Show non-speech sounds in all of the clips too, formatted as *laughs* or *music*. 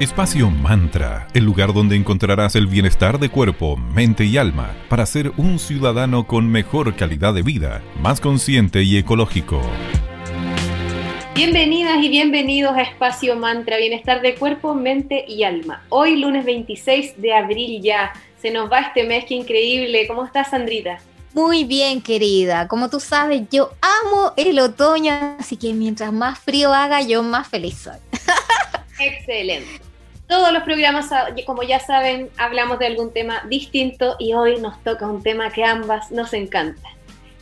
Espacio Mantra, el lugar donde encontrarás el bienestar de cuerpo, mente y alma para ser un ciudadano con mejor calidad de vida, más consciente y ecológico. Bienvenidas y bienvenidos a Espacio Mantra, bienestar de cuerpo, mente y alma. Hoy lunes 26 de abril ya, se nos va este mes, qué increíble. ¿Cómo estás, Sandrita? Muy bien, querida. Como tú sabes, yo amo el otoño, así que mientras más frío haga, yo más feliz soy. *laughs* Excelente. Todos los programas, como ya saben, hablamos de algún tema distinto y hoy nos toca un tema que ambas nos encanta.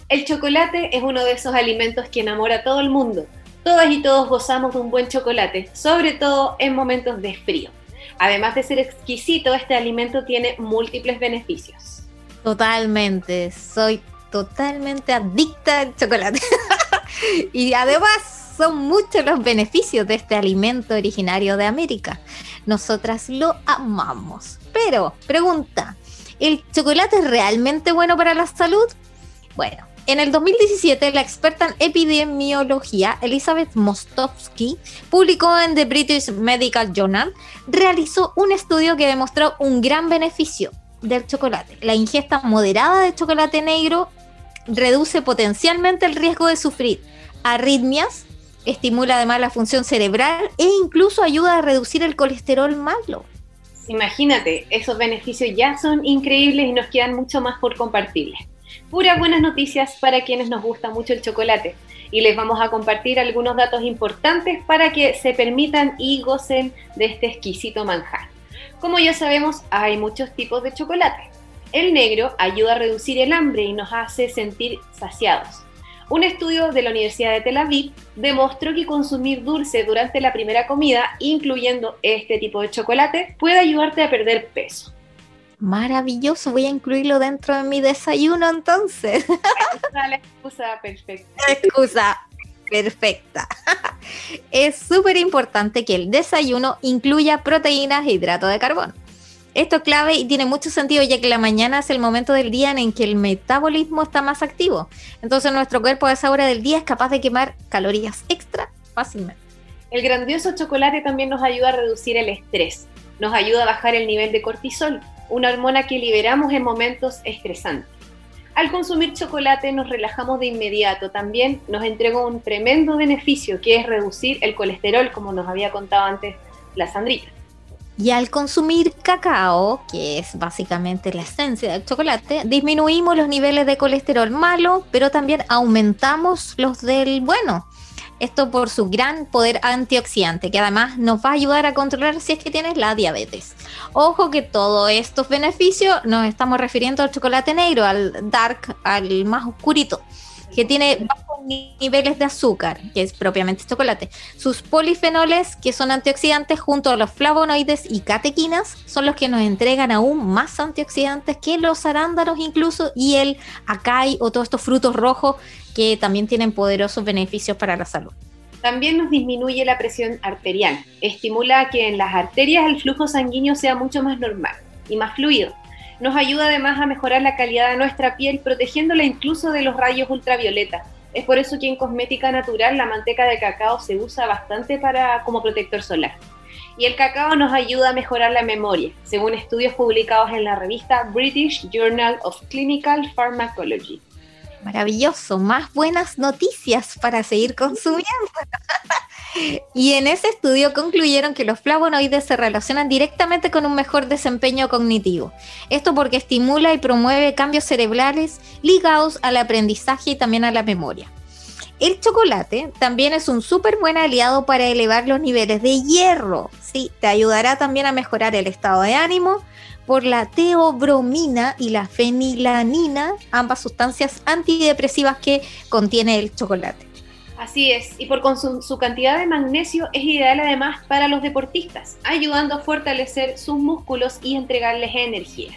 El chocolate es uno de esos alimentos que enamora a todo el mundo. Todas y todos gozamos de un buen chocolate, sobre todo en momentos de frío. Además de ser exquisito, este alimento tiene múltiples beneficios. Totalmente, soy totalmente adicta al chocolate. *laughs* y además son muchos los beneficios de este alimento originario de América. Nosotras lo amamos. Pero, pregunta, ¿el chocolate es realmente bueno para la salud? Bueno, en el 2017, la experta en epidemiología Elizabeth Mostovsky publicó en The British Medical Journal, realizó un estudio que demostró un gran beneficio del chocolate. La ingesta moderada de chocolate negro reduce potencialmente el riesgo de sufrir arritmias, estimula además la función cerebral e incluso ayuda a reducir el colesterol malo. Imagínate, esos beneficios ya son increíbles y nos quedan mucho más por compartirles. Puras buenas noticias para quienes nos gusta mucho el chocolate y les vamos a compartir algunos datos importantes para que se permitan y gocen de este exquisito manjar. Como ya sabemos, hay muchos tipos de chocolate. El negro ayuda a reducir el hambre y nos hace sentir saciados. Un estudio de la Universidad de Tel Aviv demostró que consumir dulce durante la primera comida, incluyendo este tipo de chocolate, puede ayudarte a perder peso. Maravilloso, voy a incluirlo dentro de mi desayuno entonces. *laughs* la excusa perfecta. Excusa perfecta. *laughs* Es súper importante que el desayuno incluya proteínas e hidrato de carbono. Esto es clave y tiene mucho sentido ya que la mañana es el momento del día en que el metabolismo está más activo. Entonces nuestro cuerpo a esa hora del día es capaz de quemar calorías extra fácilmente. El grandioso chocolate también nos ayuda a reducir el estrés. Nos ayuda a bajar el nivel de cortisol, una hormona que liberamos en momentos estresantes. Al consumir chocolate nos relajamos de inmediato. También nos entrega un tremendo beneficio que es reducir el colesterol, como nos había contado antes la Sandrita. Y al consumir cacao, que es básicamente la esencia del chocolate, disminuimos los niveles de colesterol malo, pero también aumentamos los del bueno. Esto por su gran poder antioxidante, que además nos va a ayudar a controlar si es que tienes la diabetes. Ojo que todos estos beneficios nos estamos refiriendo al chocolate negro, al dark, al más oscurito que tiene bajos niveles de azúcar, que es propiamente chocolate. Sus polifenoles, que son antioxidantes, junto a los flavonoides y catequinas, son los que nos entregan aún más antioxidantes que los arándanos incluso y el acai o todos estos frutos rojos que también tienen poderosos beneficios para la salud. También nos disminuye la presión arterial, estimula que en las arterias el flujo sanguíneo sea mucho más normal y más fluido nos ayuda además a mejorar la calidad de nuestra piel, protegiéndola incluso de los rayos ultravioleta. Es por eso que en cosmética natural la manteca de cacao se usa bastante para, como protector solar. Y el cacao nos ayuda a mejorar la memoria, según estudios publicados en la revista British Journal of Clinical Pharmacology. Maravilloso, más buenas noticias para seguir consumiendo. *laughs* y en ese estudio concluyeron que los flavonoides se relacionan directamente con un mejor desempeño cognitivo. Esto porque estimula y promueve cambios cerebrales ligados al aprendizaje y también a la memoria. El chocolate también es un súper buen aliado para elevar los niveles de hierro. Sí, te ayudará también a mejorar el estado de ánimo, por la teobromina y la fenilanina, ambas sustancias antidepresivas que contiene el chocolate. Así es, y por su, cantidad de magnesio es ideal además para los deportistas, ayudando a fortalecer sus músculos y entregarles energía.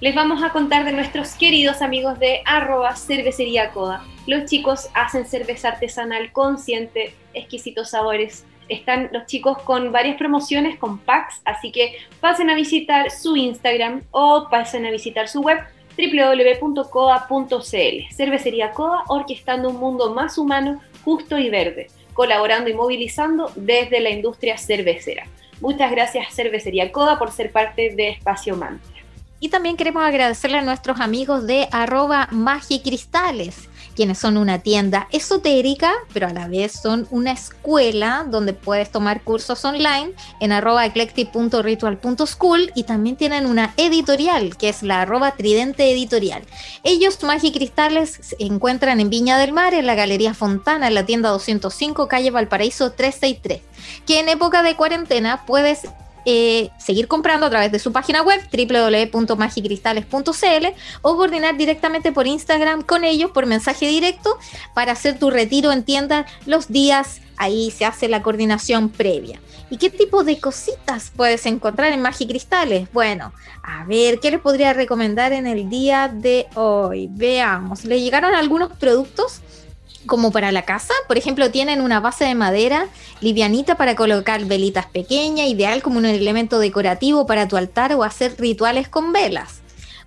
Les vamos a contar de nuestros queridos amigos de arroba cervecería coda. Los chicos hacen cerveza artesanal consciente, exquisitos sabores, están los chicos con varias promociones, con packs, así que pasen a visitar su Instagram o pasen a visitar su web www.coa.cl. Cervecería Coa, orquestando un mundo más humano, justo y verde, colaborando y movilizando desde la industria cervecera. Muchas gracias Cervecería Coda por ser parte de Espacio Mantra. Y también queremos agradecerle a nuestros amigos de arroba magicristales quienes son una tienda esotérica, pero a la vez son una escuela donde puedes tomar cursos online en arroba eclectic.ritual.school y también tienen una editorial que es la arroba tridente editorial. Ellos, Cristales, se encuentran en Viña del Mar, en la Galería Fontana, en la tienda 205, calle Valparaíso 363, que en época de cuarentena puedes eh, seguir comprando a través de su página web www.magicristales.cl o coordinar directamente por Instagram con ellos por mensaje directo para hacer tu retiro en tienda los días. Ahí se hace la coordinación previa. ¿Y qué tipo de cositas puedes encontrar en Magicristales? Bueno, a ver, ¿qué les podría recomendar en el día de hoy? Veamos, ¿le llegaron algunos productos? Como para la casa. Por ejemplo, tienen una base de madera livianita para colocar velitas pequeñas, ideal como un elemento decorativo para tu altar o hacer rituales con velas.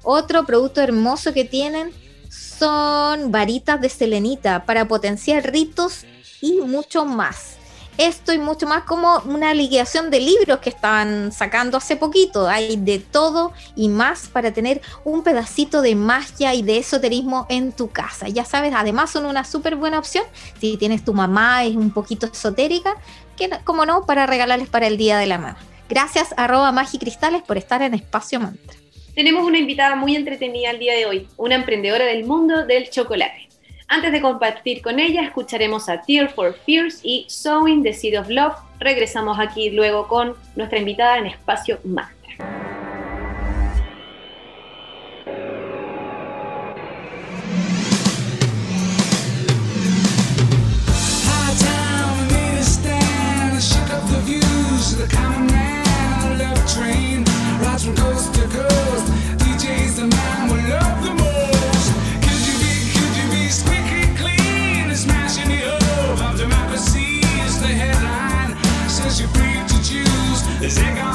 Otro producto hermoso que tienen son varitas de selenita para potenciar ritos y mucho más esto y mucho más como una liquidación de libros que estaban sacando hace poquito. Hay de todo y más para tener un pedacito de magia y de esoterismo en tu casa. Ya sabes, además son una súper buena opción si tienes tu mamá, es un poquito esotérica, que como no, para regalarles para el Día de la Mamá. Gracias arroba Magicristales por estar en Espacio Mantra. Tenemos una invitada muy entretenida el día de hoy, una emprendedora del mundo del chocolate. Antes de compartir con ella, escucharemos a Tear for Fears y Sowing the Seed of Love. Regresamos aquí luego con nuestra invitada en Espacio Mantra. Is it gonna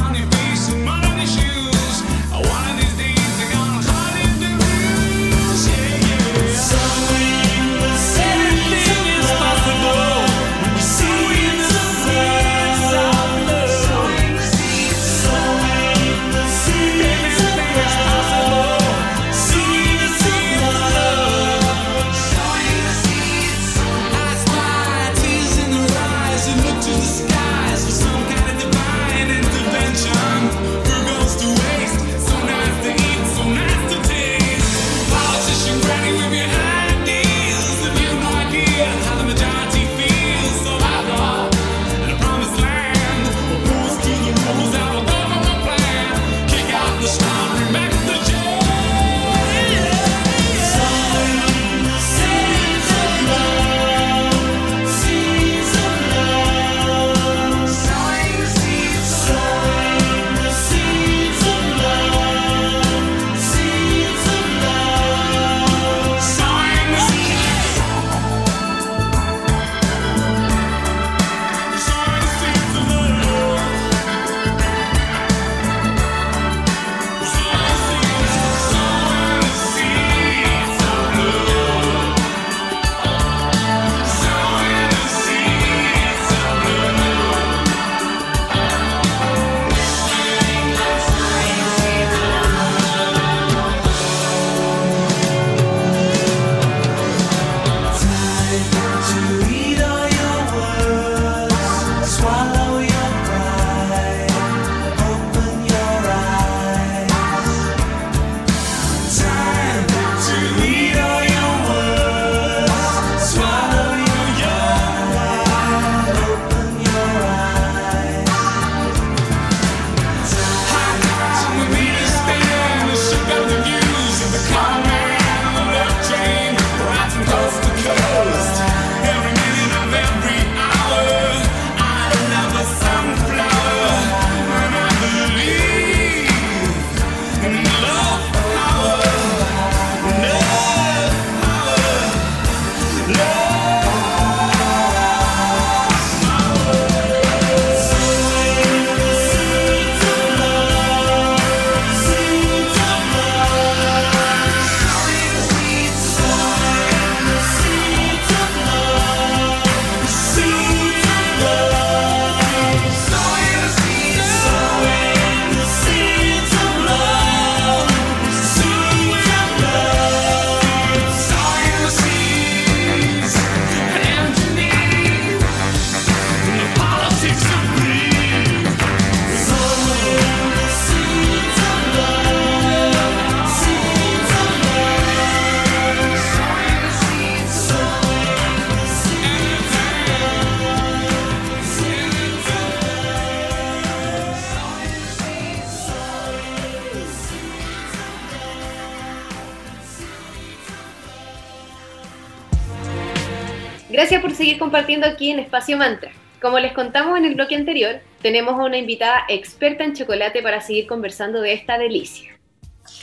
compartiendo aquí en Espacio Mantra. Como les contamos en el bloque anterior, tenemos a una invitada experta en chocolate para seguir conversando de esta delicia.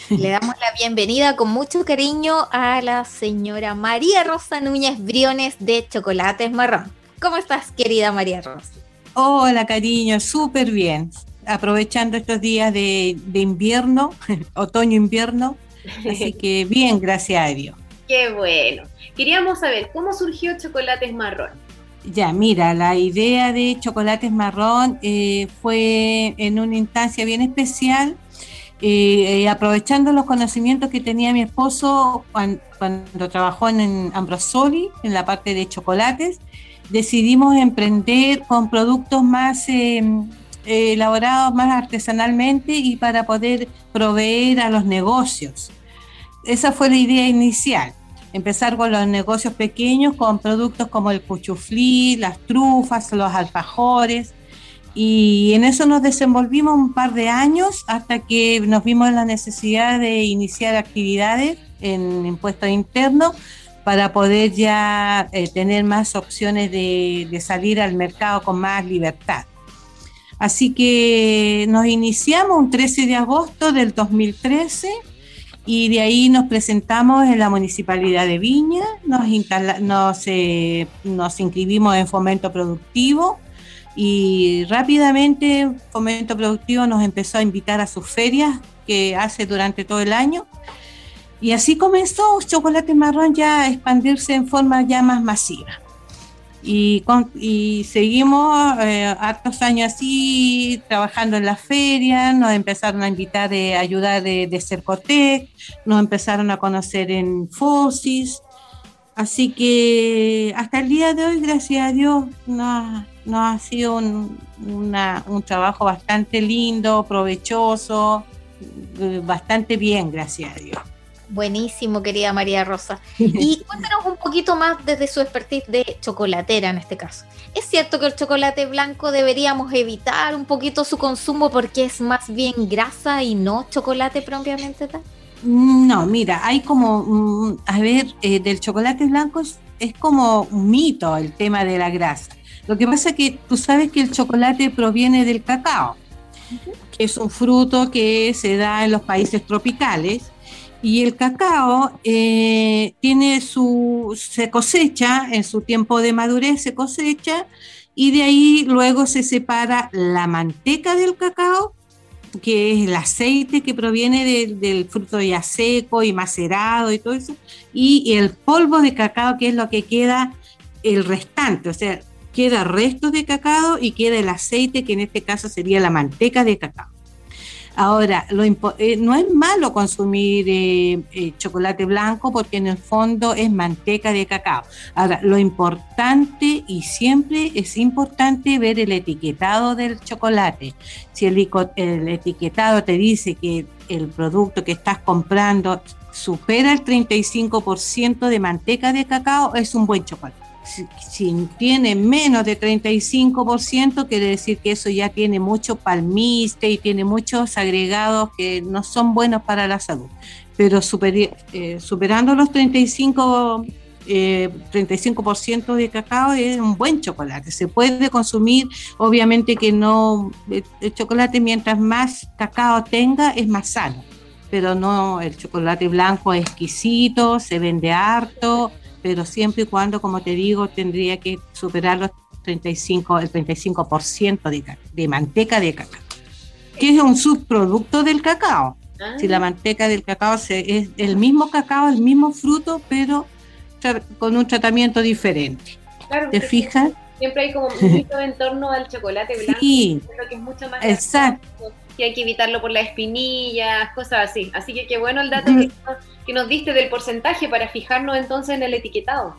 Le damos la bienvenida con mucho cariño a la señora María Rosa Núñez Briones de Chocolates Marrón. ¿Cómo estás, querida María Rosa? Hola, cariño, súper bien. Aprovechando estos días de, invierno, *laughs* otoño-invierno. Así *laughs* que bien, gracias a Dios. Qué bueno. Queríamos saber, ¿cómo surgió Chocolates Marrón? Ya, mira, la idea de Chocolates Marrón eh, fue en una instancia bien especial eh, eh, aprovechando los conocimientos que tenía mi esposo cuando, trabajó en, Ambrosoli, en la parte de chocolates, decidimos emprender con productos más elaborados, más artesanalmente y para poder proveer a los negocios. Esa fue la idea inicial. Empezar con los negocios pequeños con productos como el cuchuflí, las trufas, los alfajores, y en eso nos desenvolvimos un par de años hasta que nos vimos la necesidad de iniciar actividades en impuestos internos para poder ya eh, tener más opciones de, de salir al mercado con más libertad. Así que nos iniciamos un 13 de agosto del 2013 y de ahí nos presentamos en la Municipalidad de Viña, nos, eh, nos inscribimos en fomento productivo y rápidamente Fomento Productivo nos empezó a invitar a sus ferias que hace durante todo el año. Y así comenzó Chocolate Marrón ya a expandirse en forma ya más masiva. Y, seguimos eh, hartos años así, trabajando en las ferias, nos empezaron a invitar de ayudar de, de Cercotec, nos empezaron a conocer en FOSIS, así que hasta el día de hoy, gracias a Dios, nos no ha sido un, un trabajo bastante lindo, provechoso, eh, bastante bien, gracias a Dios. Buenísimo, querida María Rosa. *laughs* Y cuéntanos un poquito más desde su expertise de chocolatera en este caso. ¿Es cierto que el chocolate blanco deberíamos evitar un poquito su consumo porque es más bien grasa y no chocolate propiamente tal? No, mira, hay como, a ver, eh, del chocolate blanco es, es como un mito el tema de la grasa. Lo que pasa es que tú sabes que el chocolate proviene del cacao, que es un fruto que se da en los países tropicales. Y el cacao eh, tiene su, se cosecha en su tiempo de madurez, se cosecha y de ahí luego se separa la manteca del cacao, que es el aceite que proviene del fruto ya seco y macerado y todo eso, y el polvo de cacao, que es lo que queda el restante, o sea, queda restos de cacao y queda el aceite, que en este caso sería la manteca de cacao. Ahora, lo eh, no es malo consumir eh, eh, chocolate blanco porque en el fondo es manteca de cacao. Ahora, lo importante y siempre es importante ver el etiquetado del chocolate. Si el, etiquetado te dice que el producto que estás comprando supera el 35% de manteca de cacao, es un buen chocolate si, tiene menos de 35%, quiere decir que eso ya tiene mucho palmiste y tiene muchos agregados que no son buenos para la salud. Pero eh, superando los 35, 35% eh, de cacao es un buen chocolate. Se puede consumir, obviamente que no, el chocolate mientras más cacao tenga es más sano pero no, el chocolate blanco es exquisito, se vende harto, pero siempre y cuando, como te digo, tendría que superar los 35, el 35% de, de manteca de cacao, que es un subproducto del cacao. Si la ah. manteca del cacao es el mismo cacao, el mismo fruto, pero con un tratamiento diferente. ¿Te fijas? Siempre hay como un mito en torno al chocolate blanco, sí, que es mucho más exacto. Que hay que evitarlo por las espinillas, cosas así. Así que qué bueno el dato que, nos diste del porcentaje para fijarnos entonces en el etiquetado.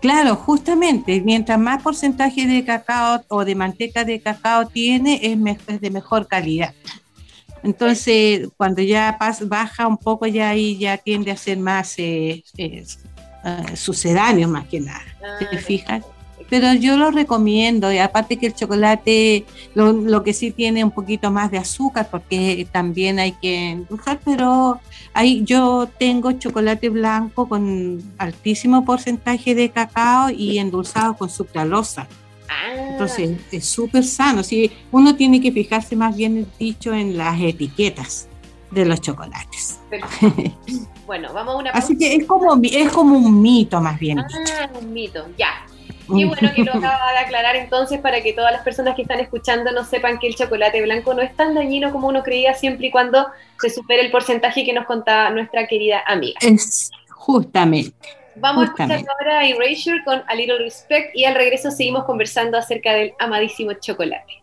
Claro, justamente, mientras más porcentaje de cacao o de manteca de cacao tiene, es, de mejor calidad. Entonces, cuando ya baja un poco, ya ahí ya tiende a ser más eh, eh, sucedáneo más que nada. ¿Te fijas? Pero yo lo recomiendo. Y aparte que el chocolate, lo, que sí tiene un poquito más de azúcar, porque también hay que endulzar, pero hay, yo tengo chocolate blanco con altísimo porcentaje de cacao y endulzado con sucralosa. Ah. Entonces es súper sano. Sí, uno tiene que fijarse más bien dicho en las etiquetas de los chocolates. *laughs* bueno, vamos a una. Así que es como, es como un mito más bien. Ah, un mito, ya. Y bueno que lo *laughs* acaba de aclarar entonces para que todas las personas que están escuchando no sepan que el chocolate blanco no es tan dañino como uno creía siempre y cuando se supere el porcentaje que nos contaba nuestra querida amiga. Es justamente. Vamos a escuchar ahora a Erasure con A Little Respect y al regreso seguimos conversando acerca del amadísimo chocolate.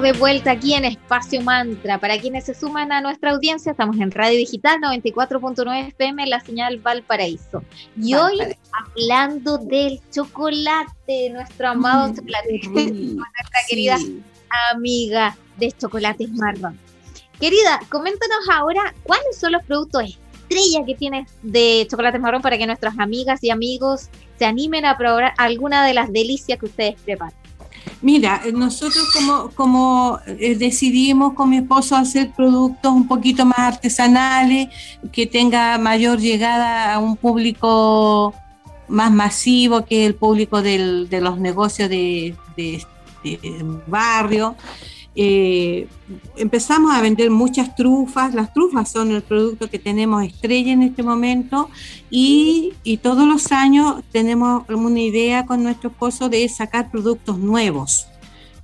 De vuelta aquí en Espacio Mantra. Para quienes se suman a nuestra audiencia, estamos en Radio Digital 94.9 FM, la señal Valparaíso. Y hoy hablando del chocolate, nuestro amado chocolate, nuestra querida amiga de Chocolates Marrón. Querida, coméntanos ahora cuáles son los productos estrella que tienes de Chocolates Marrón para que nuestras amigas y amigos se animen a probar alguna de las delicias que ustedes preparan. Mira, nosotros como, como eh, decidimos con mi esposo hacer productos un poquito más artesanales, que tenga mayor llegada a un público más masivo que el público de los negocios de, barrio. Eh, empezamos a vender muchas trufas. Las trufas son el producto que tenemos estrella en este momento y, y todos los años tenemos una idea con nuestro esposo de sacar productos nuevos.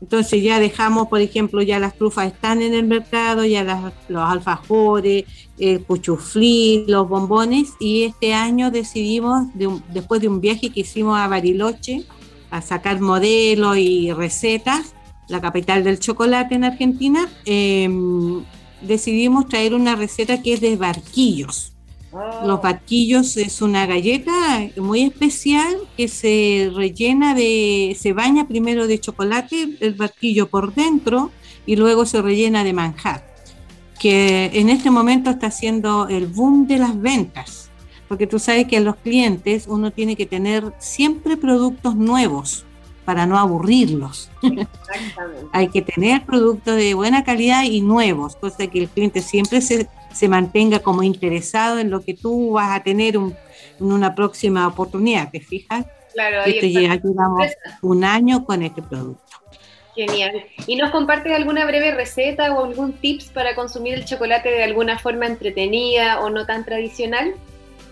Entonces ya dejamos, por ejemplo, ya las trufas están en el mercado, ya los alfajores, el puchuflí, los bombones, y este año decidimos, después de un viaje que hicimos a Bariloche, a sacar modelos y recetas, la capital del chocolate en Argentina, em, decidimos traer una receta que es de barquillos. Ah. Los barquillos es una galleta muy especial que se rellena de, se baña primero de chocolate, el barquillo por dentro y luego se rellena de manjar, que en este momento está haciendo el boom de las ventas, porque tú sabes que los clientes uno tiene que tener siempre productos nuevos para no aburrirlos. *laughs* Hay que tener productos de buena calidad y nuevos, cosa que el cliente siempre se, se mantenga como interesado en lo que tú vas a tener en una próxima oportunidad, ¿te fijas? Claro, ahí ya llevamos un año con este producto. Genial. ¿Y nos compartes alguna breve receta o algún tips para consumir el chocolate de alguna forma entretenida o no tan tradicional?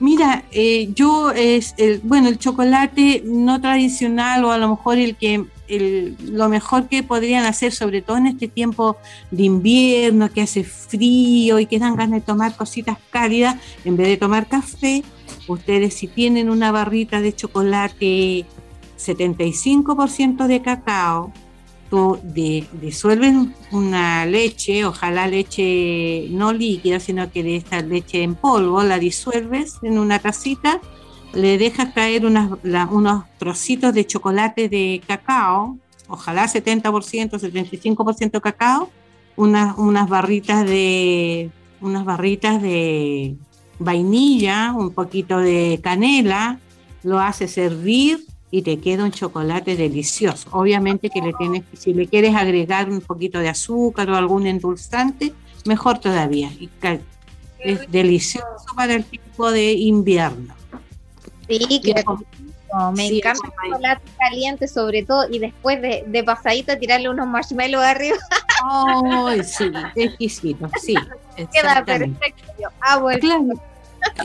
Mira, eh, yo es el, bueno el chocolate no tradicional o a lo mejor el que el, lo mejor que podrían hacer, sobre todo en este tiempo de invierno que hace frío y que dan ganas de tomar cositas cálidas, en vez de tomar café, ustedes si tienen una barrita de chocolate 75% de cacao, tú disuelves una leche, ojalá leche no líquida, sino que de esta leche en polvo, la disuelves en una tacita, le dejas caer unos trocitos de chocolate de cacao, ojalá 70%, 75% cacao, unas, unas barritas de unas barritas de vainilla, un poquito de canela, lo haces hervir y te queda un chocolate delicioso. Obviamente que le tienes, si le quieres agregar un poquito de azúcar o algún endulzante, mejor todavía. Y es delicioso para el tiempo de invierno. Sí, que me encanta el chocolate caliente sobre todo y después de, de pasadito tirarle unos marshmallows arriba. Ay, *laughs* sí, exquisito, sí. Queda perfecto. Ah, claro.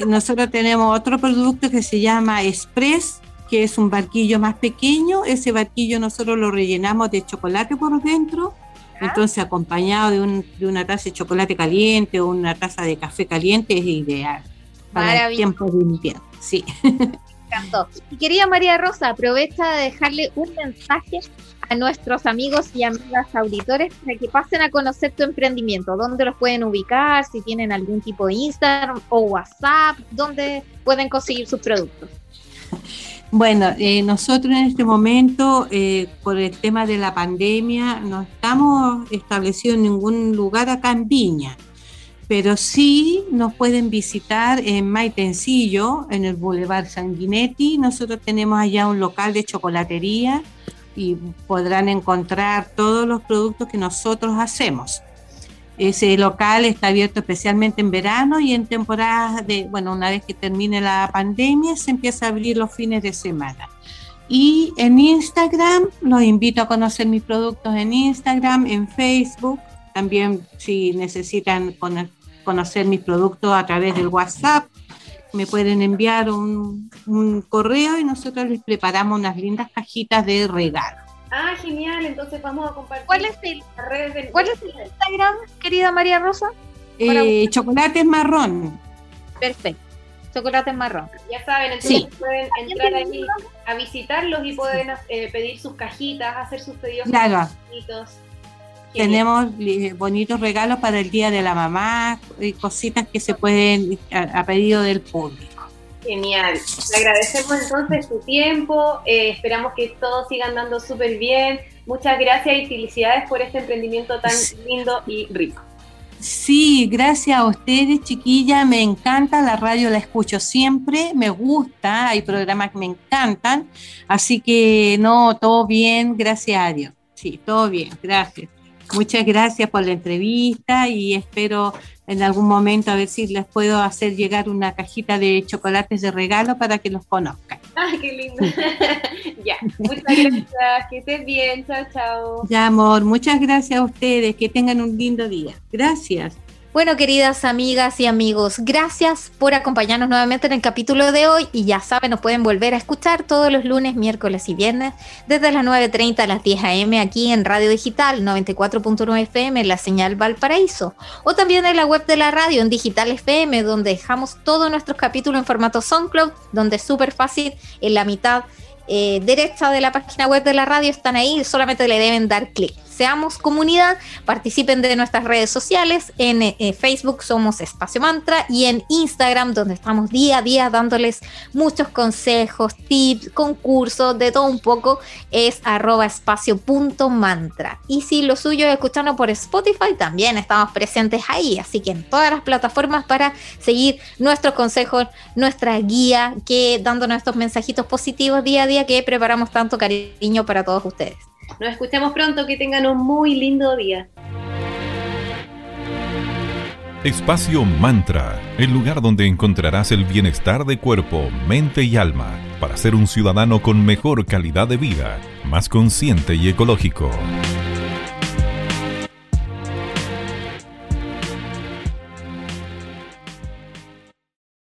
Nosotros tenemos otro producto que se llama Express que es un barquillo más pequeño. Ese barquillo nosotros lo rellenamos de chocolate por dentro, entonces acompañado de, una taza de chocolate caliente o una taza de café caliente es ideal para el tiempo de invierno. Sí. *laughs* encantó. Y querida María Rosa, aprovecha de dejarle un mensaje a nuestros amigos y amigas auditores para que pasen a conocer tu emprendimiento. ¿Dónde los pueden ubicar? Si tienen algún tipo de Instagram o WhatsApp, ¿dónde pueden conseguir sus productos? Bueno, eh, nosotros en este momento, eh, por el tema de la pandemia, no estamos establecidos en ningún lugar acá en Viña, pero sí nos pueden visitar en Maitencillo, en el Boulevard Sanguinetti. Nosotros tenemos allá un local de chocolatería y podrán encontrar todos los productos que nosotros hacemos. Ese local está abierto especialmente en verano y en temporadas de, bueno, una vez que termine la pandemia, se empieza a abrir los fines de semana. Y en Instagram, los invito a conocer mis productos en Instagram, en Facebook. También si necesitan conocer mis productos a través del WhatsApp, me pueden enviar un, un correo y nosotros les preparamos unas lindas cajitas de regalo. Ah, genial, entonces vamos a compartir. ¿Cuál es el, ¿cuál es el Instagram, querida María Rosa? Eh, chocolates marrón. Perfecto. Chocolates marrón. Ya saben, entonces pueden entrar ahí a visitarlos y pueden eh, pedir sus cajitas, hacer sus pedidos claro. bonitos. Tenemos eh, bonitos regalos para el Día de la Mamá, y cositas que se pueden a pedido del público. Genial. Le agradecemos entonces su tiempo. Eh, esperamos que todos sigan dando súper bien. Muchas gracias y felicidades por este emprendimiento tan lindo y rico. Sí, gracias a ustedes, chiquilla. Me encanta la radio, la escucho siempre. Me gusta, hay programas que me encantan. Así que no, todo bien, gracias a Dios. Sí, todo bien, gracias. Muchas gracias por la entrevista y espero en algún momento a ver si les puedo hacer llegar una cajita de chocolates de regalo para que los conozcan. ¡Ay, qué lindo! *laughs* ya, muchas gracias, que estés bien, chao, chao. Ya, amor, muchas gracias a ustedes, que tengan un lindo día. Gracias. Bueno, queridas amigas y amigos, gracias por acompañarnos nuevamente en el capítulo de hoy y ya saben, nos pueden volver a escuchar todos los lunes, miércoles y viernes desde las 9.30 a las 10 a.m. aquí en Radio Digital 94.9 FM la señal Valparaíso o también en la web de la radio en Digital FM donde dejamos todos nuestros capítulos en formato SoundCloud donde es súper fácil en la mitad eh, derecha de la página web de la radio están ahí, solamente le deben dar clic seamos comunidad, participen de nuestras redes sociales, en eh, Facebook somos Espacio Mantra y en Instagram donde estamos día a día dándoles muchos consejos, tips, concursos, de todo un poco, es arroba. Y si lo suyo es escucharnos por Spotify, también estamos presentes ahí, así que en todas las plataformas para seguir nuestros consejos, nuestra guía, que dándonos estos mensajitos positivos día a día que preparamos tanto cariño para todos ustedes. Nos escuchamos pronto, que tengan un muy lindo día. Espacio Mantra, el lugar donde encontrarás el bienestar de cuerpo, mente y alma para ser un ciudadano con mejor calidad de vida, más consciente y ecológico.